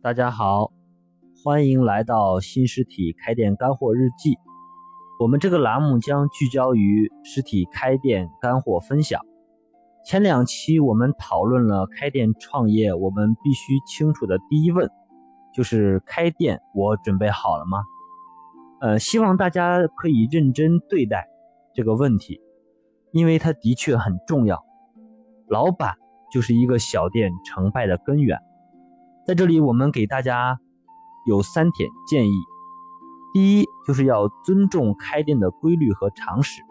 大家好，欢迎来到新实体开店干货日记。我们这个栏目将聚焦于实体开店干货分享。前两期我们讨论了开店创业我们必须清楚的第一问，就是开店我准备好了吗？呃，希望大家可以认真对待这个问题，因为它的确很重要。老板就是一个小店成败的根源。在这里，我们给大家有三点建议：第一，就是要尊重开店的规律和常识，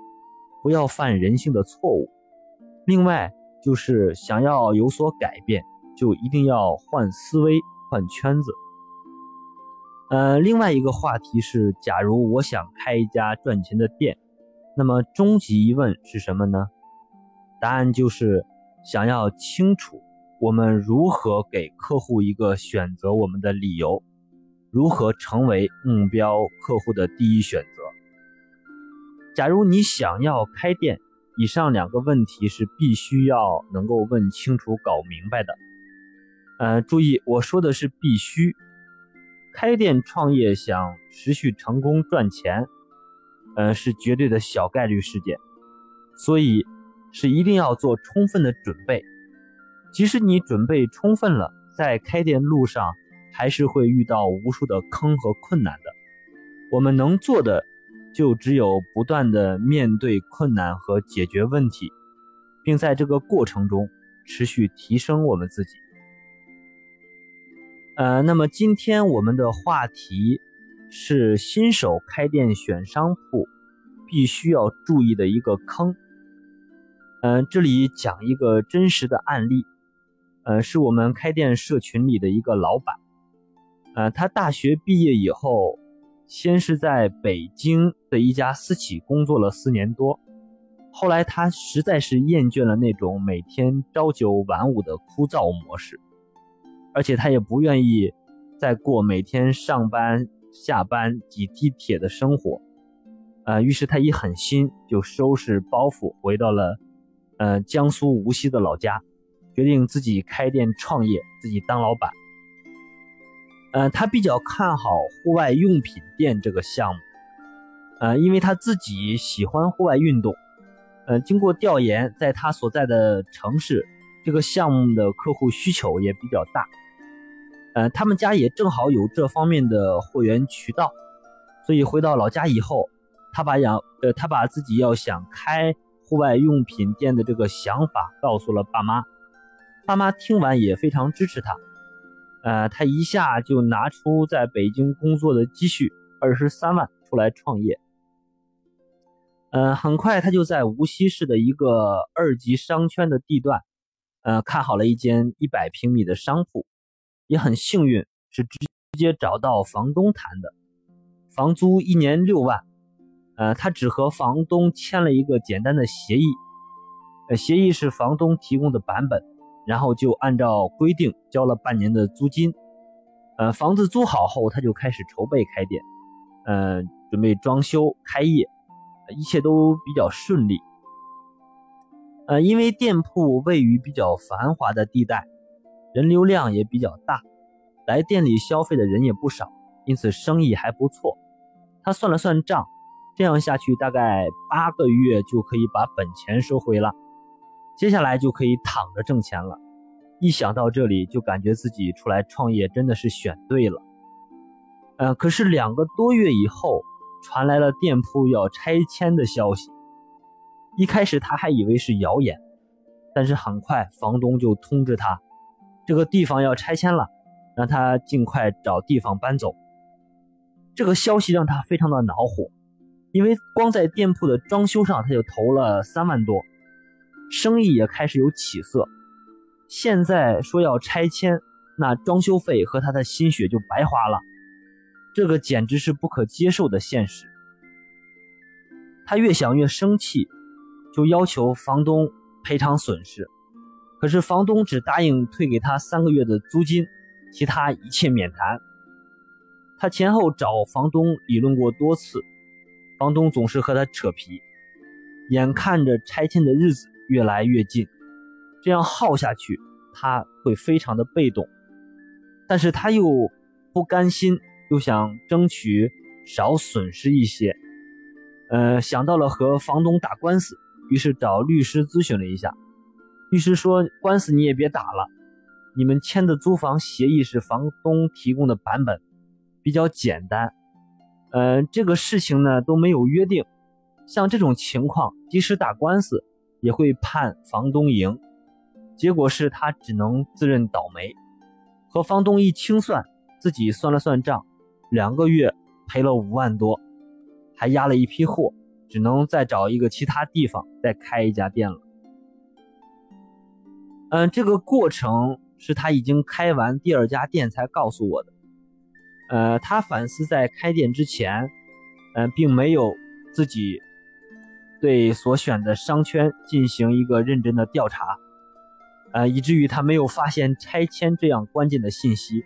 不要犯人性的错误；另外，就是想要有所改变，就一定要换思维、换圈子。呃，另外一个话题是，假如我想开一家赚钱的店，那么终极疑问是什么呢？答案就是想要清楚。我们如何给客户一个选择我们的理由？如何成为目标客户的第一选择？假如你想要开店，以上两个问题是必须要能够问清楚、搞明白的。呃，注意，我说的是必须。开店创业想持续成功赚钱，呃，是绝对的小概率事件，所以是一定要做充分的准备。即使你准备充分了，在开店路上还是会遇到无数的坑和困难的。我们能做的就只有不断的面对困难和解决问题，并在这个过程中持续提升我们自己。呃，那么今天我们的话题是新手开店选商铺必须要注意的一个坑。嗯，这里讲一个真实的案例。呃，是我们开店社群里的一个老板，呃，他大学毕业以后，先是在北京的一家私企工作了四年多，后来他实在是厌倦了那种每天朝九晚五的枯燥模式，而且他也不愿意再过每天上班下班挤地铁的生活，呃，于是他一狠心就收拾包袱回到了呃江苏无锡的老家。决定自己开店创业，自己当老板。呃，他比较看好户外用品店这个项目，呃，因为他自己喜欢户外运动。呃，经过调研，在他所在的城市，这个项目的客户需求也比较大。呃，他们家也正好有这方面的货源渠道，所以回到老家以后，他把养呃，他把自己要想开户外用品店的这个想法告诉了爸妈。爸妈听完也非常支持他，呃，他一下就拿出在北京工作的积蓄二十三万出来创业，呃，很快他就在无锡市的一个二级商圈的地段，呃，看好了一间一百平米的商铺，也很幸运是直接找到房东谈的，房租一年六万，呃，他只和房东签了一个简单的协议，呃，协议是房东提供的版本。然后就按照规定交了半年的租金，呃，房子租好后，他就开始筹备开店，呃，准备装修开业，一切都比较顺利。呃，因为店铺位于比较繁华的地带，人流量也比较大，来店里消费的人也不少，因此生意还不错。他算了算账，这样下去大概八个月就可以把本钱收回了。接下来就可以躺着挣钱了，一想到这里就感觉自己出来创业真的是选对了。呃，可是两个多月以后，传来了店铺要拆迁的消息。一开始他还以为是谣言，但是很快房东就通知他，这个地方要拆迁了，让他尽快找地方搬走。这个消息让他非常的恼火，因为光在店铺的装修上他就投了三万多。生意也开始有起色，现在说要拆迁，那装修费和他的心血就白花了，这个简直是不可接受的现实。他越想越生气，就要求房东赔偿损失，可是房东只答应退给他三个月的租金，其他一切免谈。他前后找房东理论过多次，房东总是和他扯皮，眼看着拆迁的日子。越来越近，这样耗下去，他会非常的被动。但是他又不甘心，又想争取少损失一些，呃，想到了和房东打官司，于是找律师咨询了一下。律师说：“官司你也别打了，你们签的租房协议是房东提供的版本，比较简单。呃，这个事情呢都没有约定，像这种情况，即使打官司也会判房东赢。结果是他只能自认倒霉，和房东一清算，自己算了算账，两个月赔了五万多，还压了一批货，只能再找一个其他地方再开一家店了。”嗯，这个过程是他已经开完第二家店才告诉我的。呃，他反思在开店之前，嗯，并没有自己对所选的商圈进行一个认真的调查，呃，以至于他没有发现拆迁这样关键的信息，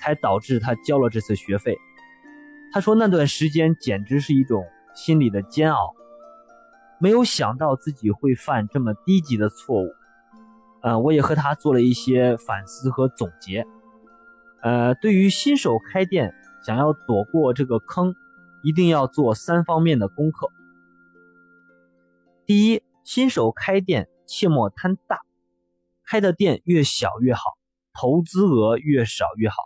才导致他交了这次学费。他说那段时间简直是一种心理的煎熬，没有想到自己会犯这么低级的错误。呃，我也和他做了一些反思和总结。呃，对于新手开店，想要躲过这个坑，一定要做三方面的功课。第一，新手开店切莫贪大，开的店越小越好，投资额越少越好，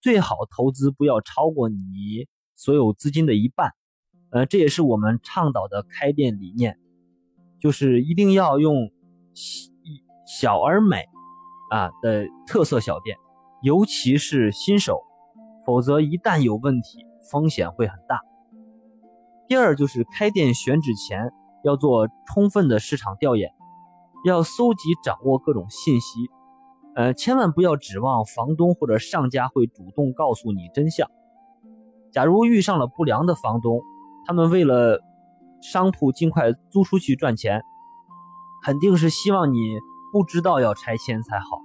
最好投资不要超过你所有资金的一半。呃，这也是我们倡导的开店理念，就是一定要用。小而美，啊的特色小店，尤其是新手，否则一旦有问题，风险会很大。第二就是开店选址前要做充分的市场调研，要搜集掌握各种信息，呃，千万不要指望房东或者上家会主动告诉你真相。假如遇上了不良的房东，他们为了商铺尽快租出去赚钱，肯定是希望你。不知道要拆迁才好，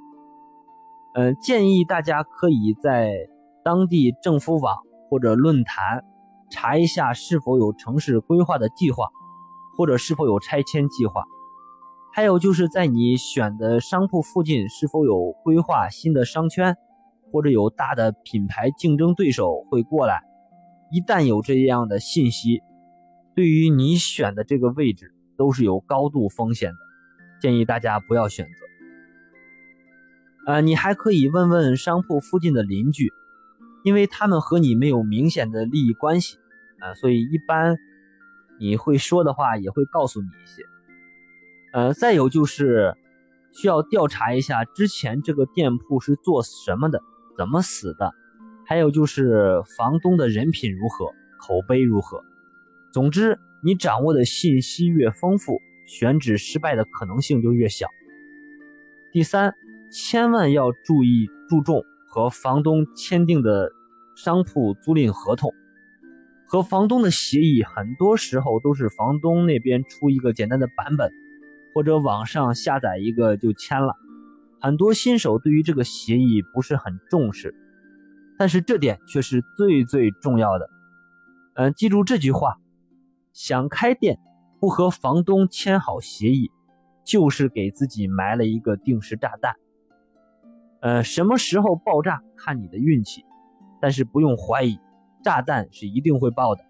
嗯，建议大家可以在当地政府网或者论坛查一下是否有城市规划的计划，或者是否有拆迁计划。还有就是在你选的商铺附近是否有规划新的商圈，或者有大的品牌竞争对手会过来。一旦有这样的信息，对于你选的这个位置都是有高度风险的。建议大家不要选择。呃，你还可以问问商铺附近的邻居，因为他们和你没有明显的利益关系，啊，所以一般你会说的话也会告诉你一些。呃，再有就是需要调查一下之前这个店铺是做什么的，怎么死的，还有就是房东的人品如何，口碑如何。总之，你掌握的信息越丰富。选址失败的可能性就越小。第三，千万要注意注重和房东签订的商铺租赁合同，和房东的协议，很多时候都是房东那边出一个简单的版本，或者网上下载一个就签了。很多新手对于这个协议不是很重视，但是这点却是最最重要的。嗯，记住这句话：想开店。不和房东签好协议，就是给自己埋了一个定时炸弹。呃，什么时候爆炸看你的运气，但是不用怀疑，炸弹是一定会爆的。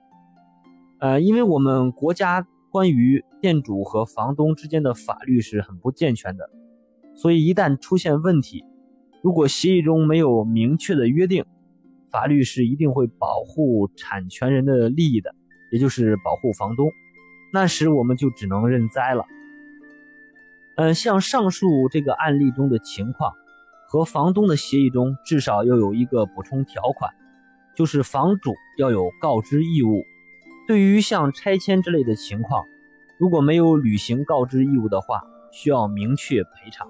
呃，因为我们国家关于店主和房东之间的法律是很不健全的，所以一旦出现问题，如果协议中没有明确的约定，法律是一定会保护产权人的利益的，也就是保护房东。那时我们就只能认栽了。嗯，像上述这个案例中的情况，和房东的协议中至少要有一个补充条款，就是房主要有告知义务。对于像拆迁之类的情况，如果没有履行告知义务的话，需要明确赔偿。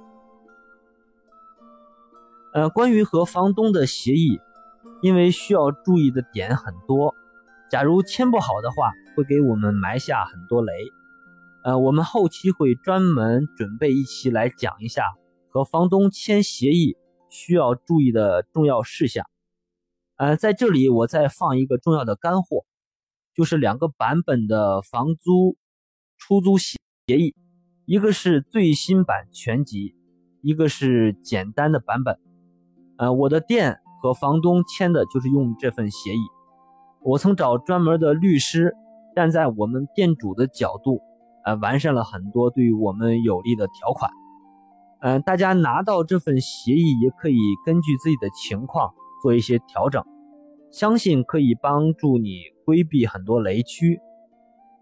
呃，关于和房东的协议，因为需要注意的点很多，假如签不好的话。会给我们埋下很多雷，呃，我们后期会专门准备一期来讲一下和房东签协议需要注意的重要事项。呃，在这里我再放一个重要的干货，就是两个版本的房租出租协议，一个是最新版全集，一个是简单的版本。呃，我的店和房东签的就是用这份协议。我曾找专门的律师，站在我们店主的角度，呃，完善了很多对于我们有利的条款。嗯，大家拿到这份协议也可以根据自己的情况做一些调整，相信可以帮助你规避很多雷区。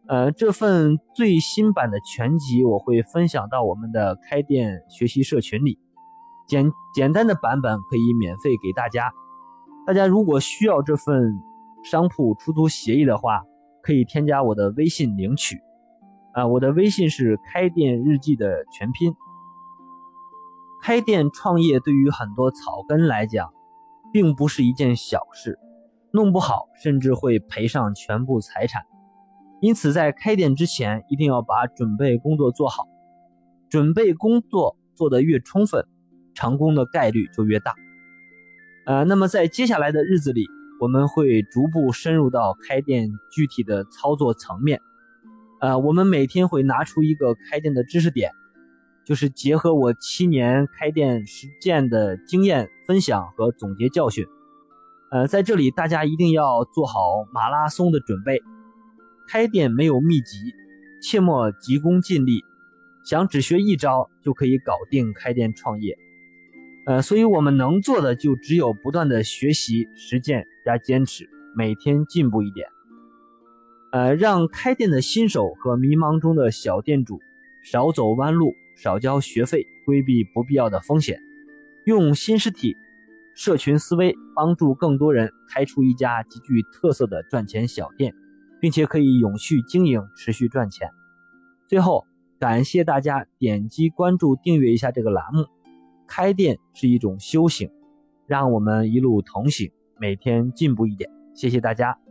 呃，这份最新版的全集我会分享到我们的开店学习社群里，简简单的版本可以免费给大家。大家如果需要这份商铺出租协议的话，可以添加我的微信领取。啊，我的微信是开店日记的全拼。开店创业对于很多草根来讲，并不是一件小事，弄不好甚至会赔上全部财产。因此，在开店之前，一定要把准备工作做好。准备工作做得越充分，成功的概率就越大。呃，那么在接下来的日子里，我们会逐步深入到开店具体的操作层面。呃，我们每天会拿出一个开店的知识点。就是结合我七年开店实践的经验分享和总结教训，呃，在这里大家一定要做好马拉松的准备。开店没有秘籍，切莫急功近利，想只学一招就可以搞定开店创业。呃，所以我们能做的就只有不断的学习、实践加坚持，每天进步一点。呃，让开店的新手和迷茫中的小店主少走弯路。少交学费，规避不必要的风险，用新实体社群思维帮助更多人开出一家极具特色的赚钱小店，并且可以永续经营，持续赚钱。最后，感谢大家点击关注、订阅一下这个栏目。开店是一种修行，让我们一路同行，每天进步一点。谢谢大家。